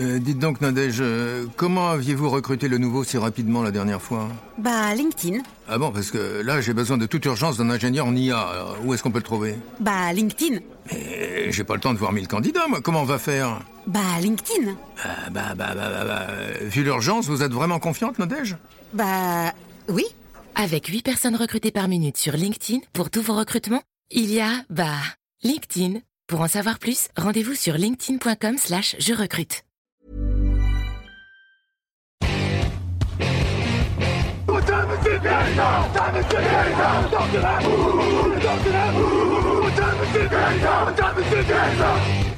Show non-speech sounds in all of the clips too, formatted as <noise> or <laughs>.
Euh, dites donc, Nadège, euh, comment aviez-vous recruté le nouveau si rapidement la dernière fois Bah, LinkedIn. Ah bon, parce que là, j'ai besoin de toute urgence d'un ingénieur en IA. Alors, où est-ce qu'on peut le trouver Bah, LinkedIn. Et J'ai pas le temps de voir mille candidats, moi. Comment on va faire Bah, LinkedIn. Ah, bah, bah, bah, bah, bah, euh, Vu l'urgence, vous êtes vraiment confiante, Nadège Bah, oui. Avec 8 personnes recrutées par minute sur LinkedIn pour tous vos recrutements, il y a, bah, LinkedIn. Pour en savoir plus, rendez-vous sur linkedin.com slash je recrute.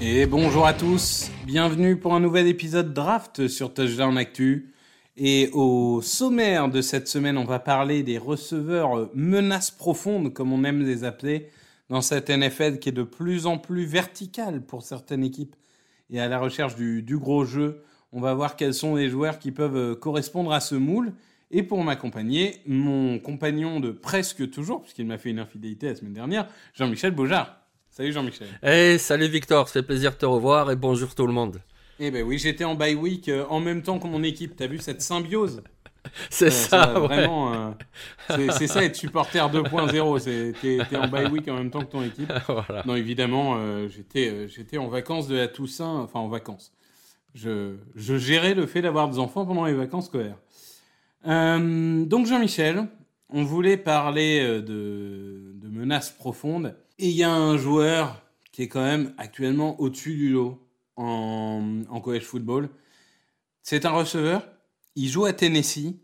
Et bonjour à tous, bienvenue pour un nouvel épisode Draft sur Touchdown Actu. Et au sommaire de cette semaine, on va parler des receveurs menaces profondes, comme on aime les appeler, dans cette NFL qui est de plus en plus verticale pour certaines équipes et à la recherche du, du gros jeu. On va voir quels sont les joueurs qui peuvent correspondre à ce moule. Et pour m'accompagner, mon compagnon de presque toujours, puisqu'il m'a fait une infidélité la semaine dernière, Jean-Michel Beaujard. Salut Jean-Michel. Hey, salut Victor, ça fait plaisir de te revoir et bonjour tout le monde. Eh ben oui, j'étais en bye week euh, en même temps que mon équipe. T'as vu cette symbiose? C'est Euh, ça, ouais. Vraiment, euh, c'est- ça être supporter 2.0. c'est- T'es en bye week en même temps que ton équipe. <laughs> Voilà. Non, évidemment, euh, j'étais j'étais en vacances de la Toussaint, enfin en vacances. Je, je gérais le fait d'avoir des enfants pendant les vacances scolaires. Euh, donc Jean-Michel, on voulait parler euh, de, menaces profondes. Et il y a un joueur qui est quand même actuellement au-dessus du lot en, college football. C'est un receveur. Il joue à Tennessee.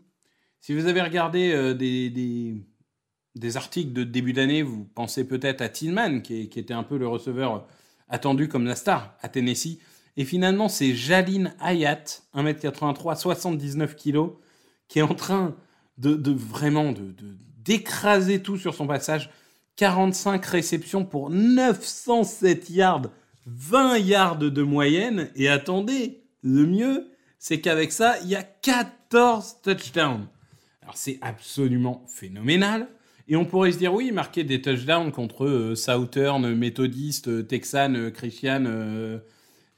Si vous avez regardé euh, des, articles de début d'année, vous pensez peut-être à Tillman, qui, qui était un peu le receveur attendu comme la star à Tennessee. Et finalement, c'est Jaline Hayat, 1m83, 79 kg, qui est en train de, vraiment de, d'écraser tout sur son passage. 45 réceptions pour 907 yards, 20 yards de moyenne. Et attendez, le mieux, c'est qu'avec ça, il y a 14 touchdowns. Alors c'est absolument phénoménal. Et on pourrait se dire, oui, marquer des touchdowns contre euh, Southern, Méthodiste, Texan, Christian, euh,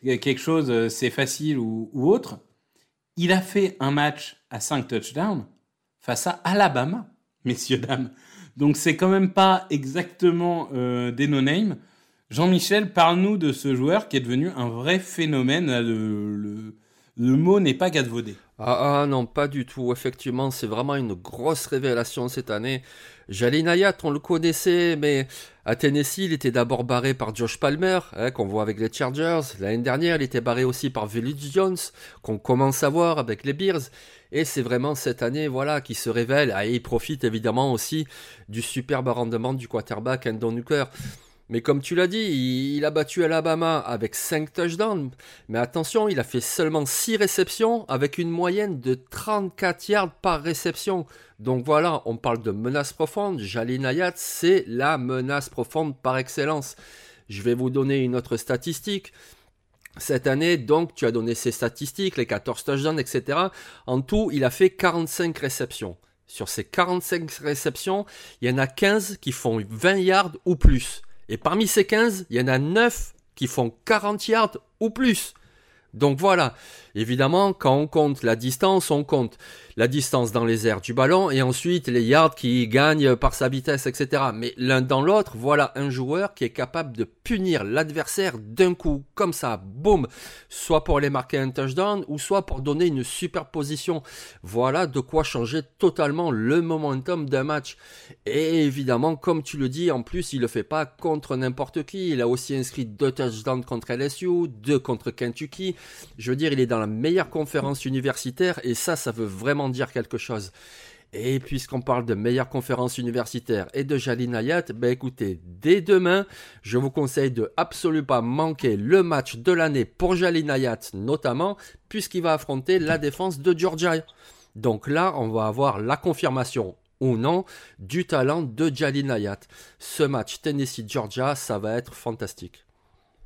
quelque chose, euh, c'est facile ou autre. Il a fait un match à 5 touchdowns face à Alabama, <laughs> messieurs, dames. Donc c'est quand même pas exactement euh, des no-name. Jean-Michel, parle-nous de ce joueur qui est devenu un vrai phénomène. Le mot n'est pas galvaudé. Ah, ah, non, pas du tout. Effectivement, c'est vraiment une grosse révélation cette année. Jalin Hayat, on le connaissait, mais à Tennessee, il était d'abord barré par Josh Palmer, hein, qu'on voit avec les Chargers. L'année dernière, il était barré aussi par Village Jones, qu'on commence à voir avec les Bears. Et c'est vraiment cette année, voilà, qui se révèle. Ah, et il profite évidemment aussi du superbe rendement du quarterback Endon Hooker. Mais comme tu l'as dit, il, a battu Alabama avec 5 touchdowns. Mais attention, il a fait seulement 6 réceptions avec une moyenne de 34 yards par réception. Donc voilà, on parle de menace profonde. Jalin Hayat, c'est la menace profonde par excellence. Je vais vous donner une autre statistique. Cette année, donc, tu as donné ces statistiques, les 14 touchdowns, etc. En tout, il a fait 45 réceptions. Sur ces 45 réceptions, il y en a 15 qui font 20 yards ou plus. Et parmi ces 15, il y en a 9 qui font 40 yards ou plus. Donc voilà, évidemment, quand on compte la distance, on compte la distance dans les airs du ballon et ensuite les yards qui gagnent par sa vitesse, etc. Mais l'un dans l'autre, voilà un joueur qui est capable de punir l'adversaire d'un coup, comme ça, boum, soit pour aller marquer un touchdown ou soit pour donner une superposition. Voilà de quoi changer totalement le momentum d'un match. Et évidemment, comme tu le dis, en plus, il le fait pas contre n'importe qui. Il a aussi inscrit deux touchdowns contre LSU, deux contre Kentucky. Je veux dire, il est dans la meilleure conférence universitaire et ça, ça veut vraiment dire quelque chose. Et puisqu'on parle de meilleure conférence universitaire et de Jalin Hayat, ben écoutez, dès demain, je vous conseille de absolument pas manquer le match de l'année pour Jalin Hayat notamment, puisqu'il va affronter la défense de Georgia. Donc là, on va avoir la confirmation ou non du talent de Jalin Hayat. Ce match Tennessee-Georgia, ça va être fantastique.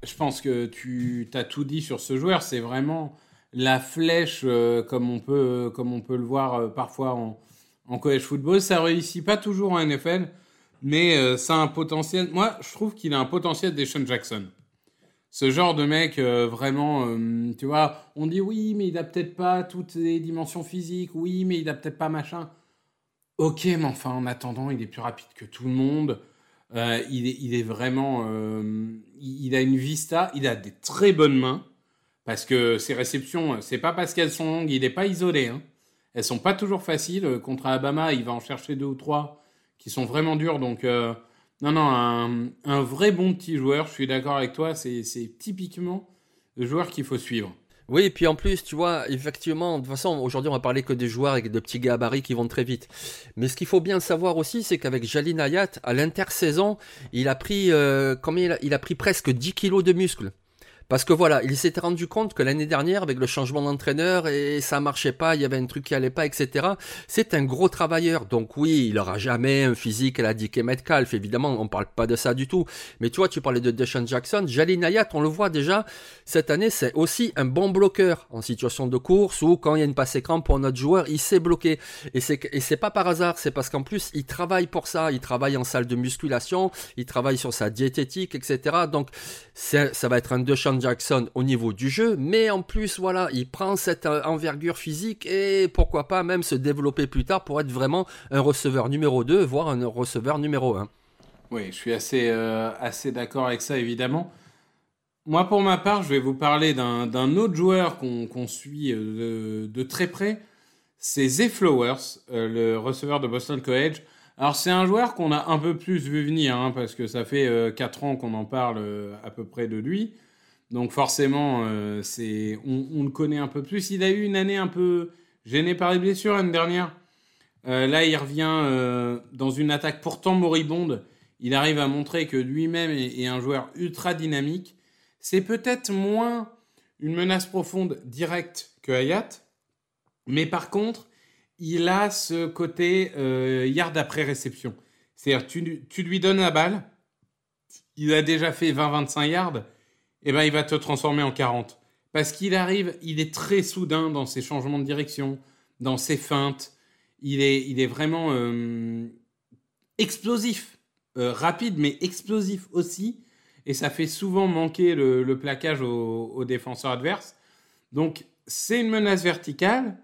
Je pense que tu as tout dit sur ce joueur. C'est vraiment la flèche, euh, comme, on peut, comme on peut le voir euh, parfois en, college football. Ça réussit pas toujours en NFL, mais euh, ça a un potentiel. Moi, je trouve qu'il a un potentiel des Sean Jackson. Ce genre de mec, vraiment, tu vois, on dit oui, mais il a peut-être pas toutes les dimensions physiques, oui, mais il a peut-être pas machin. Ok, mais enfin, en attendant, il est plus rapide que tout le monde. Euh, il, est, vraiment. Euh, il a une vista, il a des très bonnes mains. Parce que ses réceptions, c'est pas parce qu'elles sont longues, il n'est pas isolé. Hein. Elles sont pas toujours faciles. Contre Alabama, il va en chercher deux ou trois qui sont vraiment durs. Donc, euh, non, non, un, un, vrai bon petit joueur, je suis d'accord avec toi. C'est typiquement le joueur qu'il faut suivre. Oui, et puis en plus, tu vois, effectivement, de toute façon, aujourd'hui, on va parler que des joueurs avec de petits gabarits qui vont très vite. Mais ce qu'il faut bien savoir aussi, c'est qu'avec Jalin Hayat, à l'intersaison, il a pris, euh, combien il a, il a pris presque 10 kilos de muscles. Parce que voilà, il s'était rendu compte que l'année dernière, avec le changement d'entraîneur, et ça marchait pas, il y avait un truc qui allait pas, etc. C'est un gros travailleur. Donc oui, il aura jamais un physique à la DK Metcalf. Évidemment, on parle pas de ça du tout. Mais tu vois, tu parlais de Deshaun Jackson. Jalin Hayat, on le voit déjà, cette année, c'est aussi un bon bloqueur en situation de course ou quand il y a une passe écran pour notre joueur, il sait bloquer. Et c'est, et c'est pas par hasard, c'est parce qu'en plus, il travaille pour ça. Il travaille en salle de musculation, il travaille sur sa diététique, etc. Donc, ça va être un Deshaun Jackson au niveau du jeu, mais en plus, voilà, il prend cette euh, envergure physique et pourquoi pas même se développer plus tard pour être vraiment un receveur numéro 2, voire un receveur numéro 1. Oui, je suis assez, euh, assez d'accord avec ça, évidemment. Moi, pour ma part, je vais vous parler d'un autre joueur qu'on suit euh, de, très près. C'est Zay Flowers, le receveur de Boston College. Alors, c'est un joueur qu'on a un peu plus vu venir, hein, parce que ça fait 4 ans qu'on en parle à peu près de lui. Donc forcément, euh, on, le connaît un peu plus. Il a eu une année un peu gênée par les blessures l'année dernière. Euh, là, il revient euh, dans une attaque pourtant moribonde. Il arrive à montrer que lui-même est, un joueur ultra dynamique. C'est peut-être moins une menace profonde directe que Hayat, mais par contre, il a ce côté yard après réception. C'est-à-dire, tu, tu lui donnes la balle, il a déjà fait 20-25 yards eh ben, il va te transformer en 40. Parce qu'il arrive, il est très soudain dans ses changements de direction, dans ses feintes. Il est, il est vraiment euh, explosif. Euh, rapide, mais explosif aussi. Et ça fait souvent manquer le, plaquage aux, défenseurs adverses. Donc, c'est une menace verticale,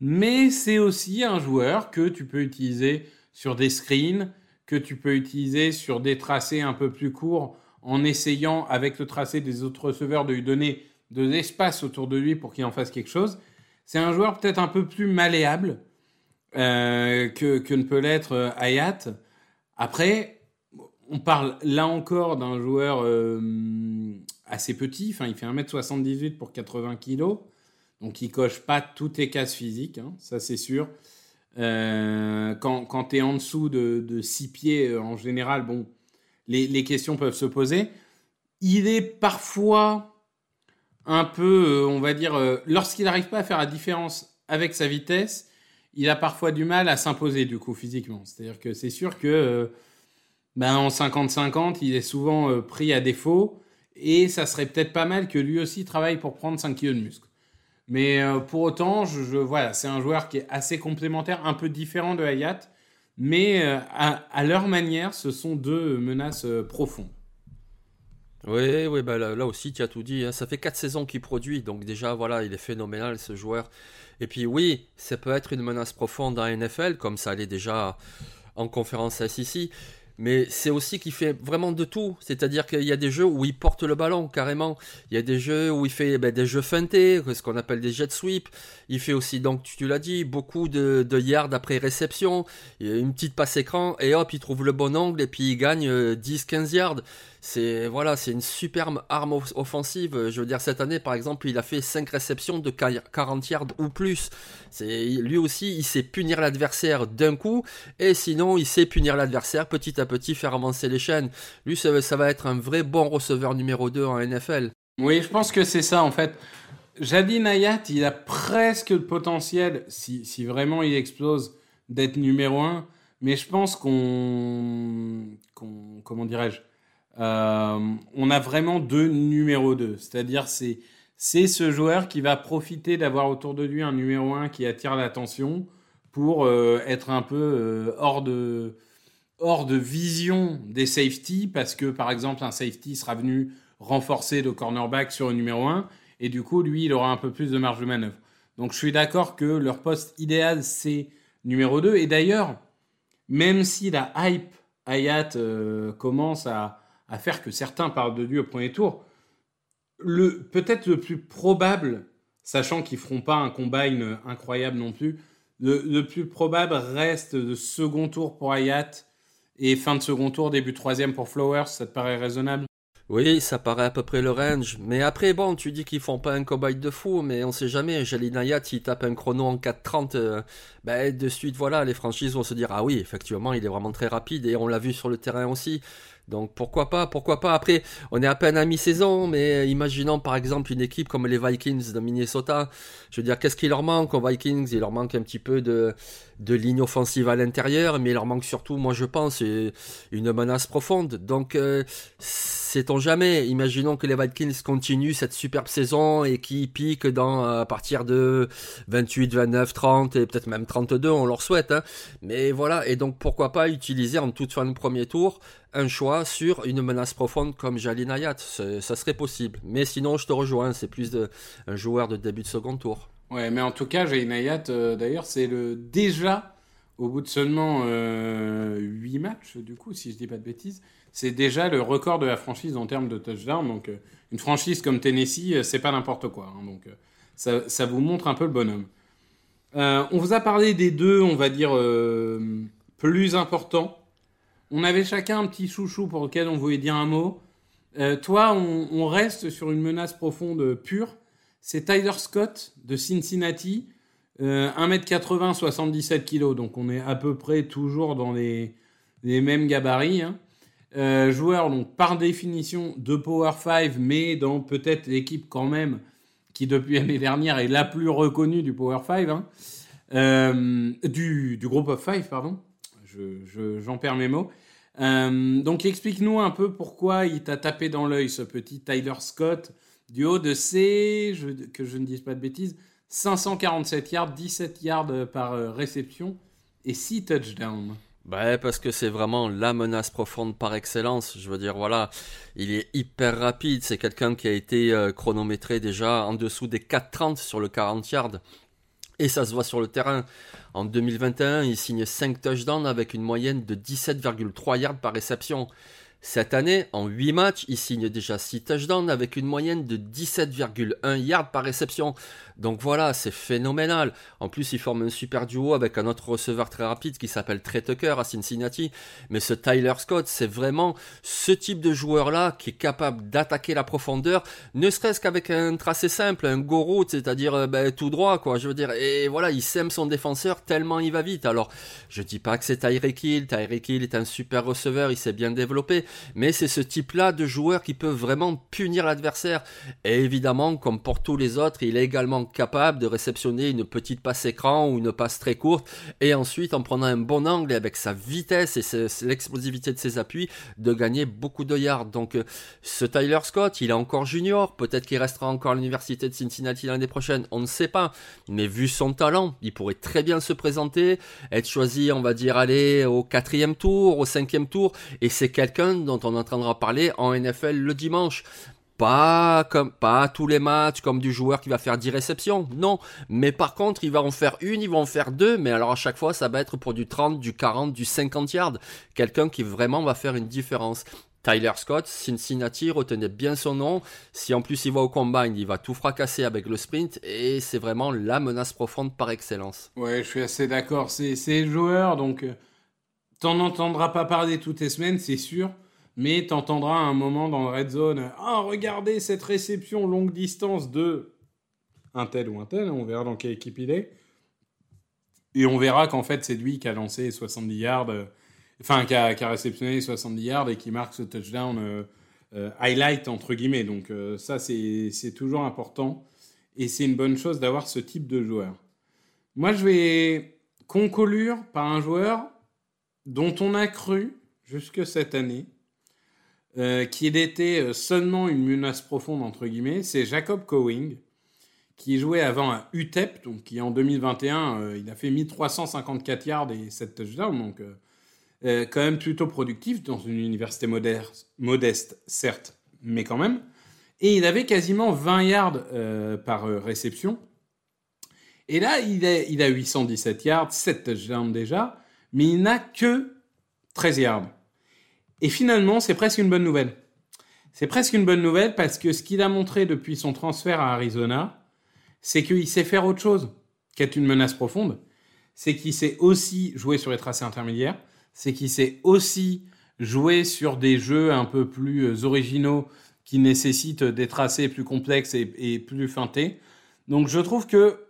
mais c'est aussi un joueur que tu peux utiliser sur des screens, que tu peux utiliser sur des tracés un peu plus courts en essayant, avec le tracé des autres receveurs, de lui donner de l'espace autour de lui pour qu'il en fasse quelque chose. C'est un joueur peut-être un peu plus malléable euh, que, ne peut l'être euh, Hayat. Après, on parle là encore d'un joueur euh, assez petit. Enfin, il fait 1m78 pour 80 kg. Donc, il coche pas toutes les cases physiques, hein, ça c'est sûr. quand quand tu es en dessous de, de 6 pieds, en général, bon, les, questions peuvent se poser. Il est parfois un peu, euh, on va dire, euh, lorsqu'il n'arrive pas à faire la différence avec sa vitesse, il a parfois du mal à s'imposer du coup physiquement. C'est-à-dire que c'est sûr que euh, ben, en 50-50, il est souvent pris à défaut et ça serait peut-être pas mal que lui aussi travaille pour prendre 5 kg de muscle. Mais pour autant, je, voilà, c'est un joueur qui est assez complémentaire, un peu différent de Hayat mais euh, à, leur manière, ce sont deux menaces euh, profondes. Oui, oui bah là, aussi, tu as tout dit. Hein. Ça fait quatre saisons qu'il produit, donc déjà, voilà, il est phénoménal ce joueur. Et puis oui, ça peut être une menace profonde dans NFL, comme ça allait déjà en conférence SEC. Mais c'est aussi qu'il fait vraiment de tout. C'est-à-dire qu'il y a des jeux où il porte le ballon carrément. Il y a des jeux où il fait ben, des jeux feintés, ce qu'on appelle des jet sweeps. Il fait aussi, donc tu, l'as dit, beaucoup de, de, yards après réception. Une petite passe écran et hop, il trouve le bon angle et puis il gagne 10-15 euh, yards. C'est voilà, c'est une superbe arme offensive. Je veux dire, cette année, par exemple, il a fait 5 réceptions de 40 yards ou plus. C'est lui aussi, il sait punir l'adversaire d'un coup, et sinon, il sait punir l'adversaire petit petit, faire avancer les chaînes. Lui, ça, va être un vrai bon receveur numéro 2 en NFL. Oui, je pense que c'est ça en fait. Jadi Nayat, il a presque le potentiel, si, si vraiment il explose, d'être numéro 1. Mais je pense qu'on. comment dirais-je euh, on a vraiment deux numéros 2. C'est-à-dire, c'est, c'est ce joueur qui va profiter d'avoir autour de lui un numéro 1 qui attire l'attention pour euh, être un peu euh, hors, de, hors de vision des safety, parce que par exemple, un safety sera venu renforcer le cornerback sur le numéro 1, et du coup, lui, il aura un peu plus de marge de manœuvre. Donc, je suis d'accord que leur poste idéal, c'est numéro 2. Et d'ailleurs, même si la hype Hayat commence à, faire que certains parlent de lui au premier tour. Le, peut-être le plus probable, sachant qu'ils feront pas un combine incroyable non plus, le, plus probable reste de second tour pour Hayat et fin de second tour, début troisième pour Flowers. Ça te paraît raisonnable? Oui, ça paraît à peu près le range. Mais après, bon, tu dis qu'ils font pas un combine de fou, mais on sait jamais. Jalin Hayat, il tape un chrono en 4.30, euh, ben, de suite, voilà, les franchises vont se dire, ah oui, effectivement, il est vraiment très rapide et on l'a vu sur le terrain aussi. Donc pourquoi pas, pourquoi pas. Après, on est à peine à mi-saison, mais imaginons par exemple une équipe comme les Vikings de Minnesota. Je veux dire, qu'est-ce qu'il leur manque aux Vikings? Il leur manque un petit peu de, de ligne offensive à l'intérieur, mais il leur manque surtout, moi je pense, une menace profonde. Donc, euh, sait-on jamais Imaginons que les Vikings continuent cette superbe saison et qui piquent dans, à partir de 28, 29, 30 et peut-être même 32, on leur souhaite. Hein. Mais voilà, et donc pourquoi pas utiliser en toute fin de premier tour un choix sur une menace profonde comme Jalin Hayat. Ça serait possible. Mais sinon, je te rejoins, c'est plus de, un joueur de début de second tour. Ouais, mais en tout cas, Jalin Hayat, euh, d'ailleurs, c'est le déjà, au bout de seulement euh, 8 matchs, du coup, si je dis pas de bêtises, c'est déjà le record de la franchise en termes de touchdown. Donc, euh, une franchise comme Tennessee, euh, c'est pas n'importe quoi. Hein. donc, ça, ça, vous montre un peu le bonhomme. on vous a parlé des deux, on va dire, plus importants on avait chacun un petit chouchou pour lequel on voulait dire un mot. Toi, on, reste sur une menace profonde pure. C'est Tyler Scott de Cincinnati. 1m80, 77 kg. Donc on est à peu près toujours dans les, mêmes gabarits. Hein. Euh, joueur, donc par définition, de Power 5, mais dans peut-être l'équipe quand même qui depuis l'année dernière est la plus reconnue du Power 5. Hein. Euh, du, groupe of 5, pardon j'en perds mes mots. Euh, donc explique-nous un peu pourquoi il t'a tapé dans l'œil ce petit Tyler Scott du haut de ses, que je ne dise pas de bêtises, 547 yards, 17 yards par euh, réception et 6 touchdowns. Bah parce que c'est vraiment la menace profonde par excellence. Je veux dire, voilà, il est hyper rapide. C'est quelqu'un qui a été euh, chronométré déjà en dessous des 4,30 sur le 40 yards. Et ça se voit sur le terrain. En 2021, il signe 5 touchdowns avec une moyenne de 17,3 yards par réception. Cette année, en 8 matchs, il signe déjà 6 touchdowns avec une moyenne de 17,1 yards par réception. Donc voilà, c'est phénoménal. En plus, il forme un super duo avec un autre receveur très rapide qui s'appelle Trey Tucker à Cincinnati. Mais ce Tyler Scott, c'est vraiment ce type de joueur-là qui est capable d'attaquer la profondeur, ne serait-ce qu'avec un tracé simple, un go route, c'est-à-dire euh, ben, tout droit. Je veux dire, et voilà, il sème son défenseur tellement il va vite. Alors, je dis pas que c'est Tyreek Hill. Tyreek Hill est un super receveur, il s'est bien développé, mais c'est ce type-là de joueur qui peut vraiment punir l'adversaire. Et évidemment, comme pour tous les autres, il est également capable de réceptionner une petite passe écran ou une passe très courte et ensuite en prenant un bon angle et avec sa vitesse et l'explosivité de ses appuis de gagner beaucoup de yards. Donc euh, ce Tyler Scott, il est encore junior, peut-être qu'il restera encore à l'université de Cincinnati l'année prochaine, on ne sait pas. Mais vu son talent, il pourrait très bien se présenter, être choisi, on va dire, aller au quatrième tour, au cinquième tour, et c'est quelqu'un dont on entendra parler en NFL le dimanche. Pas comme pas tous les matchs comme du joueur qui va faire 10 réceptions, non. Mais par contre, il va en faire une, il va en faire deux, mais alors à chaque fois, ça va être pour du 30, du 40, du 50 yards. Quelqu'un qui vraiment va faire une différence. Tyler Scott, Cincinnati, retenez bien son nom. Si en plus il va au combine, il va tout fracasser avec le sprint et c'est vraiment la menace profonde par excellence. Ouais, je suis assez d'accord. C'est c'est joueur, donc euh, t'en entendras pas parler toutes les semaines, c'est sûr. Mais t'entendras un moment dans le red zone, ah regardez cette réception longue distance de un tel ou un tel, on verra dans quelle équipe il est. Et on verra qu'en fait c'est lui qui a lancé 70 yards, euh, enfin qui a, qui a réceptionné 70 yards et qui marque ce touchdown euh, euh, highlight entre guillemets. Donc ça c'est toujours important et c'est une bonne chose d'avoir ce type de joueur. Moi je vais conclure par un joueur dont on a cru jusque cette année euh, qu'il était euh, seulement une menace profonde, entre guillemets, c'est Jacob Cowing, qui jouait avant à UTEP, donc qui en 2021, euh, il a fait 1354 yards et 7 touchdowns, donc euh, quand même plutôt productif dans une université modeste, certes, mais quand même. Et il avait quasiment 20 yards par réception. Et là, il, il a 817 yards, 7 touchdowns déjà, mais il n'a que 13 yards. Et finalement, c'est presque une bonne nouvelle. C'est presque une bonne nouvelle parce que ce qu'il a montré depuis son transfert à Arizona, c'est qu'il sait faire autre chose qu'être une menace profonde. C'est qu'il sait aussi jouer sur les tracés intermédiaires. C'est qu'il sait aussi jouer sur des jeux un peu plus euh, originaux qui nécessitent des tracés plus complexes et, plus feintés. Donc je trouve que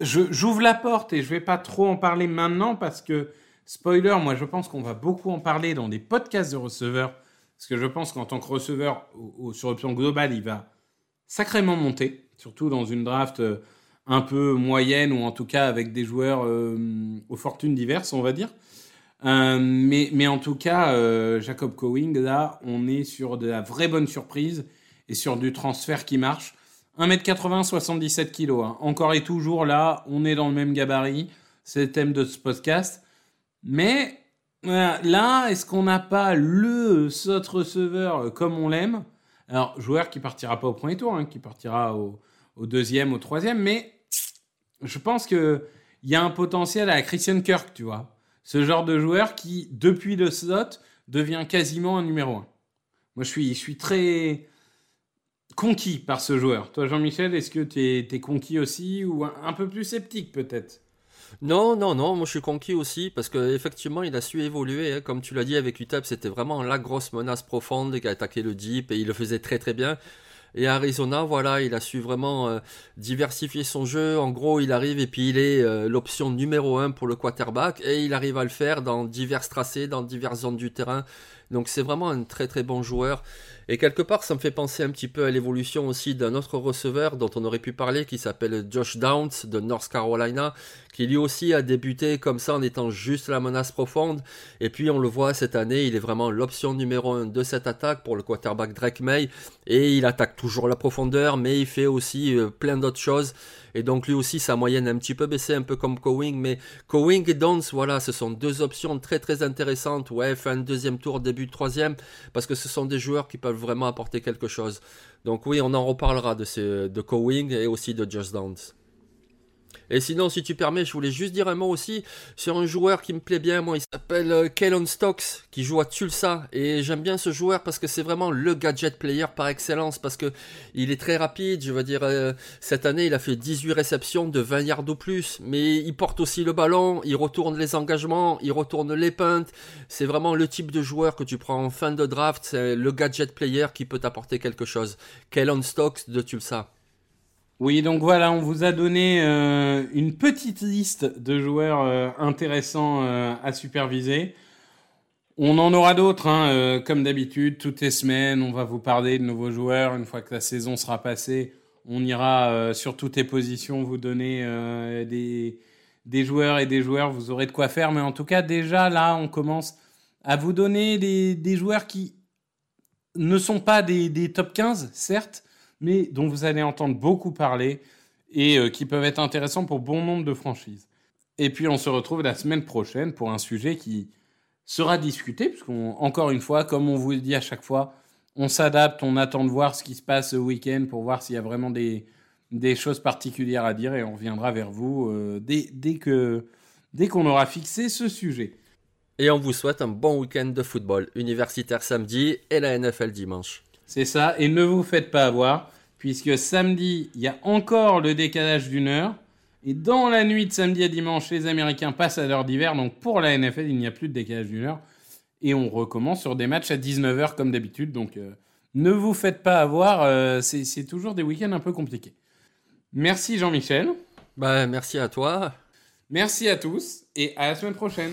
j'ouvre la porte et je vais pas trop en parler maintenant parce que Spoiler, moi je pense qu'on va beaucoup en parler dans des podcasts de receveurs, parce que je pense qu'en tant que receveur, au- sur le plan global, il va sacrément monter, surtout dans une draft euh, un peu moyenne, ou en tout cas avec des joueurs euh, aux fortunes diverses, on va dire. Euh, mais, en tout cas, Jacob Cowing, là, on est sur de la vraie bonne surprise et sur du transfert qui marche. 1m80, 77 kg. Encore et toujours là, on est dans le même gabarit. C'est le thème de ce podcast. Mais voilà, là, est-ce qu'on n'a pas le slot receveur euh, comme on l'aime? Alors, joueur qui partira pas au premier tour, hein, qui partira au, deuxième, au troisième, mais je pense que il y a un potentiel à Christian Kirk, tu vois. Ce genre de joueur qui, depuis le slot, devient quasiment un numéro un. Moi, je suis, très conquis par ce joueur. Toi, Jean-Michel, est-ce que tu es, conquis aussi ou un peu plus sceptique peut-être? Non, non, non, moi je suis conquis aussi parce qu'effectivement il a su évoluer. hein. Comme tu l'as dit avec UTEP, c'était vraiment la grosse menace profonde qui a attaqué le deep et il le faisait très très bien. Et Arizona, voilà, il a su vraiment euh, diversifier son jeu. En gros, il arrive et puis il est euh, l'option numéro un pour le quarterback et il arrive à le faire dans divers tracés, dans diverses zones du terrain. Donc c'est vraiment un très très bon joueur. Et quelque part, ça me fait penser un petit peu à l'évolution aussi d'un autre receveur dont on aurait pu parler, qui s'appelle Josh Downs de North Carolina, qui lui aussi a débuté comme ça en étant juste la menace profonde. Et puis on le voit cette année, il est vraiment l'option numéro un de cette attaque pour le quarterback Drake May. Et il attaque toujours la profondeur, mais il fait aussi euh, plein d'autres choses. Et donc lui aussi, sa moyenne a un petit peu baissé, un peu comme Cowing. Mais Cowing et Downs, voilà, ce sont deux options très très intéressantes. Ouais, fin de deuxième tour, début troisième, parce que ce sont des joueurs qui peuvent vraiment apporter quelque chose. Donc oui, on en reparlera de, Cowing et aussi de Just Downs. Et sinon, si tu permets, je voulais juste dire un mot aussi sur un joueur qui me plaît bien. Moi, il s'appelle euh, Kellen Stokes, qui joue à Tulsa. Et j'aime bien ce joueur parce que c'est vraiment le gadget player par excellence. Parce que il est très rapide. Je veux dire, euh, cette année, il a fait 18 réceptions de 20 yards ou plus. Mais il porte aussi le ballon, il retourne les engagements, il retourne les punts. C'est vraiment le type de joueur que tu prends en fin de draft. C'est le gadget player qui peut t'apporter quelque chose. Kellen Stokes de Tulsa. Oui, donc voilà, on vous a donné euh, une petite liste de joueurs euh, intéressants euh, à superviser. On en aura d'autres, hein, comme d'habitude, toutes les semaines, on va vous parler de nouveaux joueurs. Une fois que la saison sera passée, on ira sur toutes les positions vous donner des, joueurs et des joueurs, vous aurez de quoi faire. Mais en tout cas, déjà là, on commence à vous donner des, joueurs qui ne sont pas des, des top 15, certes, mais dont vous allez entendre beaucoup parler et euh, qui peuvent être intéressants pour bon nombre de franchises. Et puis on se retrouve la semaine prochaine pour un sujet qui sera discuté, puisqu'on, encore une fois, comme on vous le dit à chaque fois, On s'adapte, on attend de voir ce qui se passe ce week-end pour voir s'il y a vraiment des, des choses particulières à dire et on reviendra vers vous euh, dès, dès que dès qu'on aura fixé ce sujet. Et on vous souhaite un bon week-end de football universitaire samedi et la NFL dimanche. C'est ça, et ne vous faites pas avoir, puisque samedi, il y a encore le décalage d'une heure. Et dans la nuit de samedi à dimanche, les Américains passent à l'heure d'hiver. Donc pour la NFL, il n'y a plus de décalage d'une heure. Et on recommence sur des matchs à 19h comme d'habitude. Donc euh, ne vous faites pas avoir. Euh, c'est toujours des week-ends un peu compliqués. Merci Jean-Michel. Bah, merci à toi. Merci à tous et à la semaine prochaine.